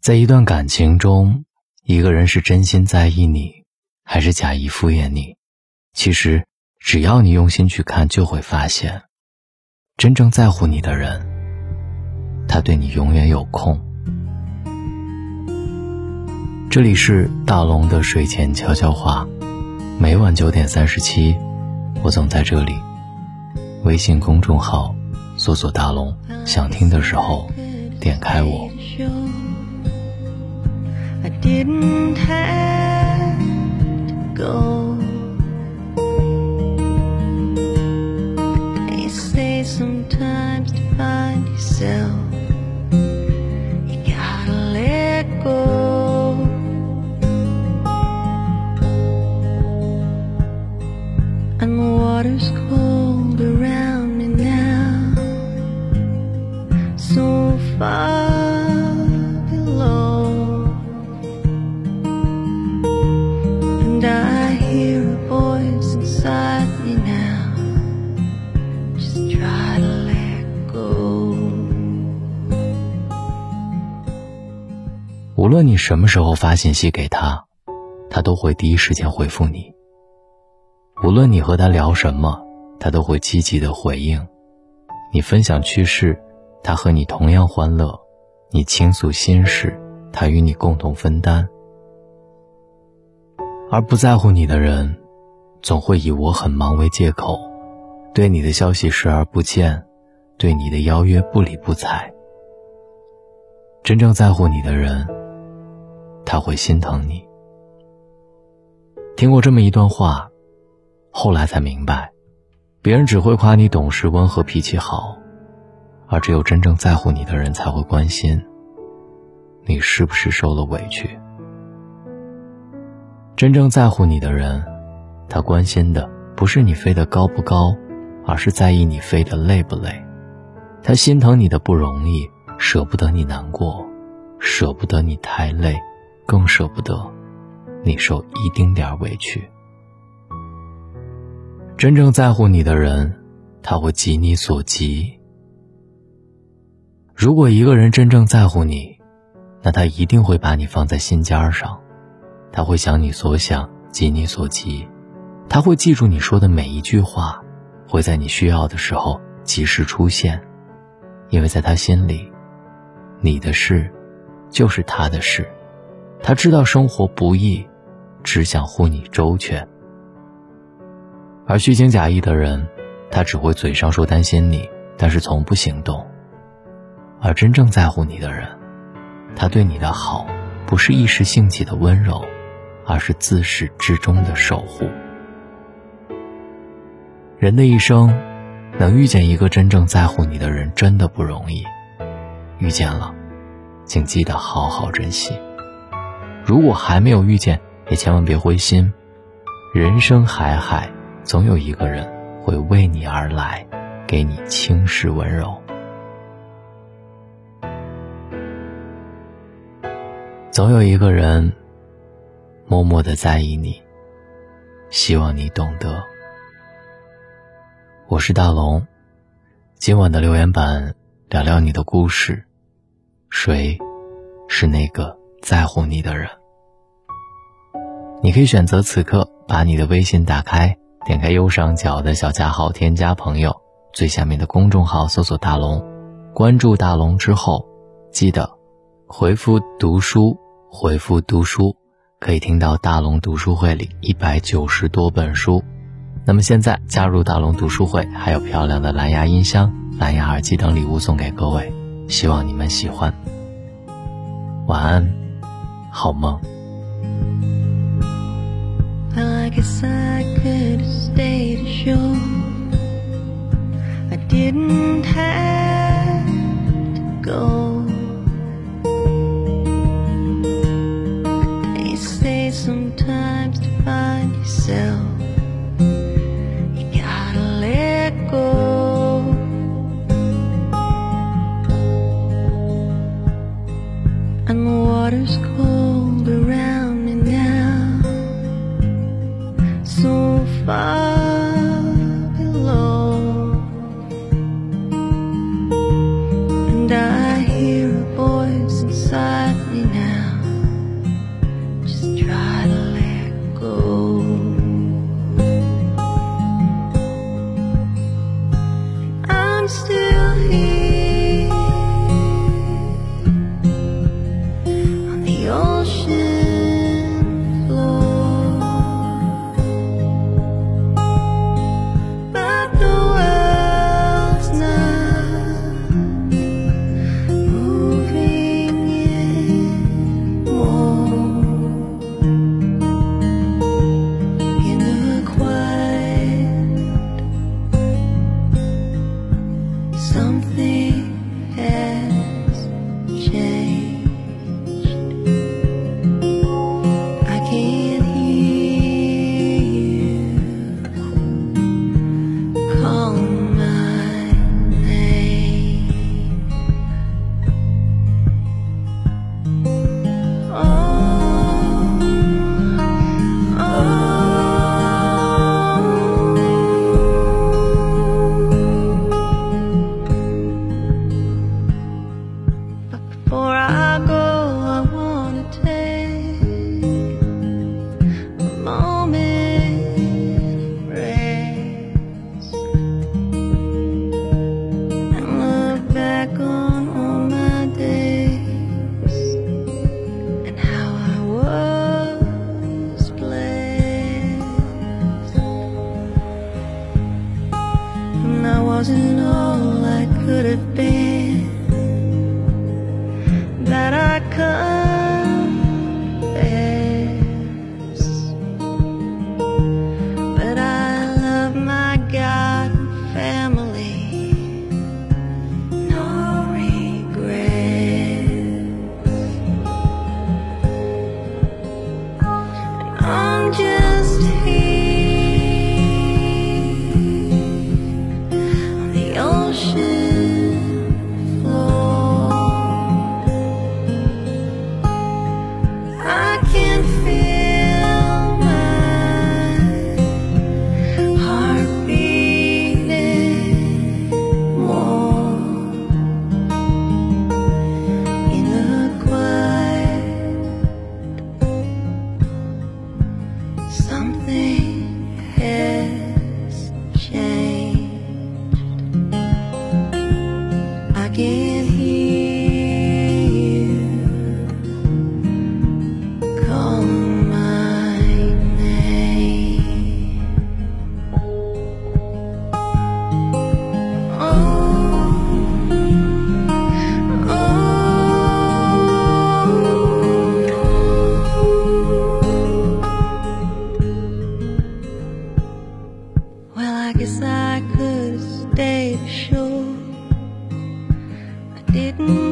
在一段感情中，一个人是真心在意你，还是假意敷衍你？其实，只要你用心去看，就会发现，真正在乎你的人，他对你永远有空。这里是大龙的睡前悄悄话，每晚九点三十七，我总在这里。微信公众号搜索“大龙”，想听的时候点开我。无无论你什么时候发信息给他，他都会第一时间回复你。无论你和他聊什么，他都会积极的回应。你分享趣事，他和你同样欢乐；你倾诉心事，他与你共同分担。而不在乎你的人，总会以我很忙为借口，对你的消息视而不见，对你的邀约不理不睬。真正在乎你的人。他会心疼你。听过这么一段话，后来才明白，别人只会夸你懂事、温和、脾气好，而只有真正在乎你的人才会关心你是不是受了委屈。真正在乎你的人，他关心的不是你飞得高不高，而是在意你飞得累不累。他心疼你的不容易，舍不得你难过，舍不得你太累。更舍不得你受一丁点委屈。真正在乎你的人，他会急你所急。如果一个人真正在乎你，那他一定会把你放在心尖上，他会想你所想，急你所急，他会记住你说的每一句话，会在你需要的时候及时出现，因为在他心里，你的事就是他的事。他知道生活不易，只想护你周全。而虚情假意的人，他只会嘴上说担心你，但是从不行动。而真正在乎你的人，他对你的好，不是一时兴起的温柔，而是自始至终的守护。人的一生，能遇见一个真正在乎你的人，真的不容易。遇见了，请记得好好珍惜。如果还没有遇见，也千万别灰心。人生海海，总有一个人会为你而来，给你轻视温柔。总有一个人默默的在意你，希望你懂得。我是大龙，今晚的留言板聊聊你的故事。谁是那个在乎你的人？你可以选择此刻把你的微信打开，点开右上角的小加号，添加朋友，最下面的公众号搜索“大龙”，关注大龙之后，记得回复“读书”，回复“读书”，可以听到大龙读书会里一百九十多本书。那么现在加入大龙读书会，还有漂亮的蓝牙音箱、蓝牙耳机等礼物送给各位，希望你们喜欢。晚安，好梦。I guess I could have stayed ashore. I didn't have to go. They say sometimes to find yourself, you gotta let go. And the water's cold around Bye. wasn't all I could have been. made sure I didn't